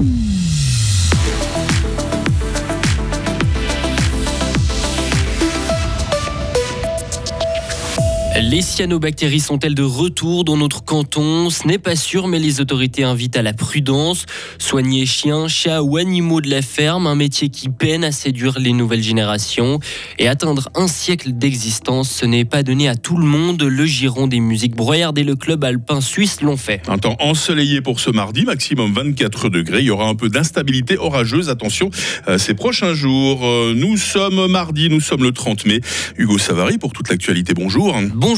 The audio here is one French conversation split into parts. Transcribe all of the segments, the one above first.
Mm-hmm. Les cyanobactéries sont-elles de retour dans notre canton? Ce n'est pas sûr, mais les autorités invitent à la prudence. Soigner chiens, chats ou animaux de la ferme, un métier qui peine à séduire les nouvelles générations. Et atteindre un siècle d'existence, ce n'est pas donné à tout le monde. Le giron des musiques broyardes et le club alpin suisse l'ont fait. Un temps ensoleillé pour ce mardi, maximum 24 degrés. Il y aura un peu d'instabilité orageuse. Attention, euh, ces prochains jours. Euh, nous sommes mardi, nous sommes le 30 mai. Hugo Savary pour toute l'actualité. Bonjour. Bonjour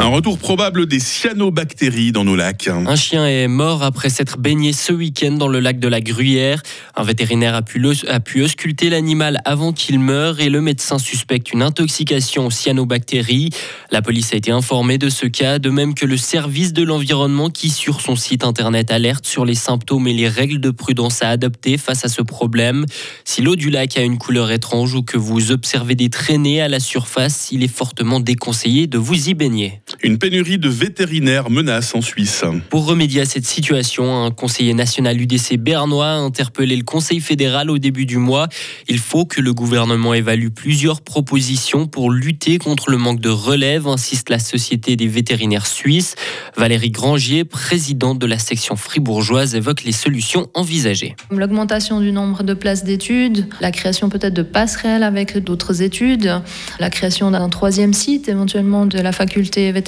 Un retour probable des cyanobactéries dans nos lacs. Un chien est mort après s'être baigné ce week-end dans le lac de la Gruyère. Un vétérinaire a pu, a pu ausculter l'animal avant qu'il meure et le médecin suspecte une intoxication aux cyanobactéries. La police a été informée de ce cas, de même que le service de l'environnement qui, sur son site internet, alerte sur les symptômes et les règles de prudence à adopter face à ce problème. Si l'eau du lac a une couleur étrange ou que vous observez des traînées à la surface, il est fortement déconseillé de vous y baigner. Une pénurie de vétérinaires menace en Suisse. Pour remédier à cette situation, un conseiller national UDC bernois a interpellé le Conseil fédéral au début du mois. Il faut que le gouvernement évalue plusieurs propositions pour lutter contre le manque de relève, insiste la Société des vétérinaires suisses. Valérie Grangier, présidente de la section fribourgeoise, évoque les solutions envisagées. L'augmentation du nombre de places d'études, la création peut-être de passerelles avec d'autres études, la création d'un troisième site éventuellement de la faculté vétérinaire,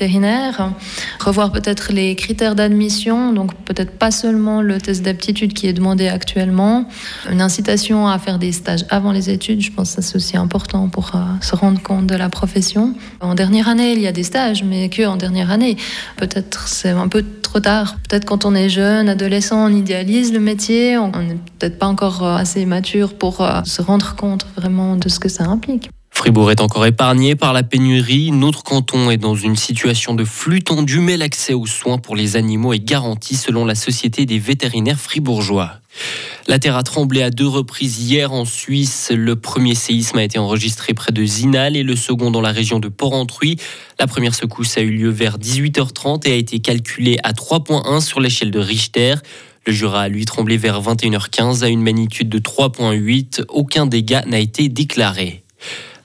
revoir peut-être les critères d'admission, donc peut-être pas seulement le test d'aptitude qui est demandé actuellement, une incitation à faire des stages avant les études, je pense que c'est aussi important pour euh, se rendre compte de la profession. En dernière année, il y a des stages, mais que en dernière année. Peut-être c'est un peu trop tard. Peut-être quand on est jeune, adolescent, on idéalise le métier, on n'est peut-être pas encore euh, assez mature pour euh, se rendre compte vraiment de ce que ça implique. Fribourg est encore épargné par la pénurie. Notre canton est dans une situation de flux tendu, mais l'accès aux soins pour les animaux est garanti selon la Société des vétérinaires fribourgeois. La terre a tremblé à deux reprises hier en Suisse. Le premier séisme a été enregistré près de Zinal et le second dans la région de Porrentruy. La première secousse a eu lieu vers 18h30 et a été calculée à 3.1 sur l'échelle de Richter. Le Jura a lui tremblé vers 21h15 à une magnitude de 3.8. Aucun dégât n'a été déclaré.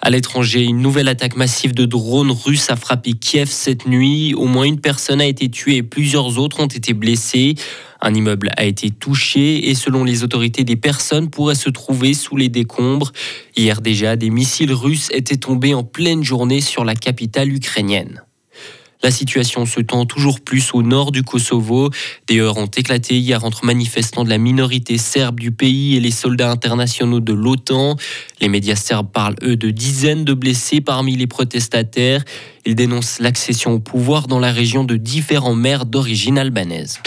À l'étranger, une nouvelle attaque massive de drones russes a frappé Kiev cette nuit. Au moins une personne a été tuée et plusieurs autres ont été blessées. Un immeuble a été touché et selon les autorités, des personnes pourraient se trouver sous les décombres. Hier déjà, des missiles russes étaient tombés en pleine journée sur la capitale ukrainienne. La situation se tend toujours plus au nord du Kosovo. Des heurts ont éclaté hier entre manifestants de la minorité serbe du pays et les soldats internationaux de l'OTAN. Les médias serbes parlent, eux, de dizaines de blessés parmi les protestataires. Ils dénoncent l'accession au pouvoir dans la région de différents maires d'origine albanaise.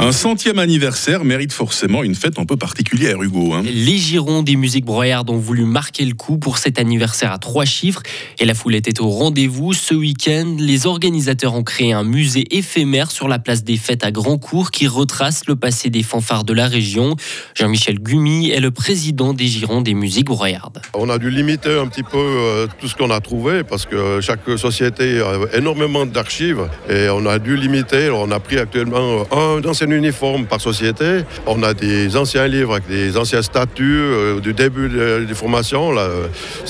Un centième anniversaire mérite forcément une fête un peu particulière, Hugo. Hein. Les Girons des musiques broyardes ont voulu marquer le coup pour cet anniversaire à trois chiffres et la foule était au rendez-vous. Ce week-end, les organisateurs ont créé un musée éphémère sur la place des fêtes à Grandcourt qui retrace le passé des fanfares de la région. Jean-Michel Gumi est le président des Girons des musiques broyardes. On a dû limiter un petit peu euh, tout ce qu'on a trouvé parce que chaque société a énormément d'archives et on a dû limiter. On a pris actuellement un ancien uniforme par société. On a des anciens livres avec des anciens statuts euh, du début des formations.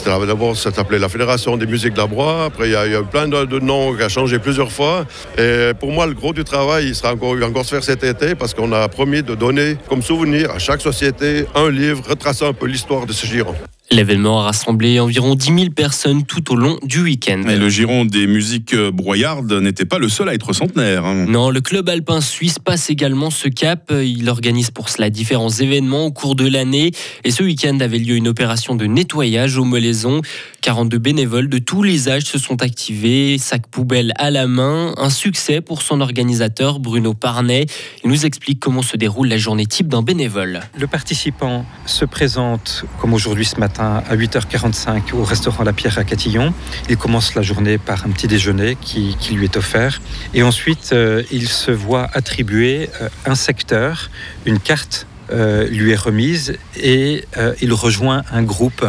D'abord, ça s'appelait la Fédération des musiques de la. Après, il y, a, eu plein de, noms qui ont changé plusieurs fois. Et pour moi, le gros du travail, il sera encore, encore se faire cet été parce qu'on a promis de donner comme souvenir à chaque société un livre retraçant un peu l'histoire de ce giron. L'événement a rassemblé environ 10 000 personnes tout au long du week-end. le giron des musiques broyardes n'était pas le seul à être centenaire. Hein. Non, le club alpin suisse passe également ce cap. Il organise pour cela différents événements au cours de l'année. Et ce week-end avait lieu une opération de nettoyage au Molaison. 42 bénévoles de tous les âges se sont activés, sac poubelle à la main. Un succès pour son organisateur, Bruno Parnet. Il nous explique comment se déroule la journée type d'un bénévole. Le participant se présente, comme aujourd'hui ce matin, à 8h45 au restaurant La Pierre à Catillon. Il commence la journée par un petit déjeuner qui, lui est offert. Et ensuite, euh, il se voit attribuer euh, un secteur, une carte euh, lui est remise et il rejoint un groupe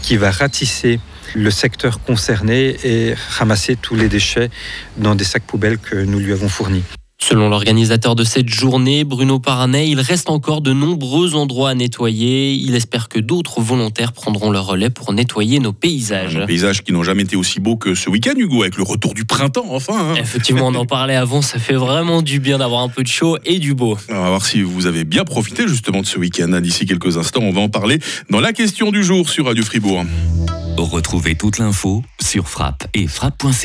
qui va ratisser le secteur concerné et ramasser tous les déchets dans des sacs poubelles que nous lui avons fournis. Selon l'organisateur de cette journée, Bruno Paranay, il reste encore de nombreux endroits à nettoyer. Il espère que d'autres volontaires prendront leur relais pour nettoyer nos paysages. Paysages qui n'ont jamais été aussi beaux que ce week-end, Hugo, avec le retour du printemps, enfin. hein. Effectivement, on en parlait avant, ça fait vraiment du bien d'avoir un peu de chaud et du beau. On va voir si vous avez bien profité justement de ce week-end. D'ici quelques instants, on va en parler dans la question du jour sur Radio Fribourg. Retrouvez toute l'info sur frappe et frappe.ch.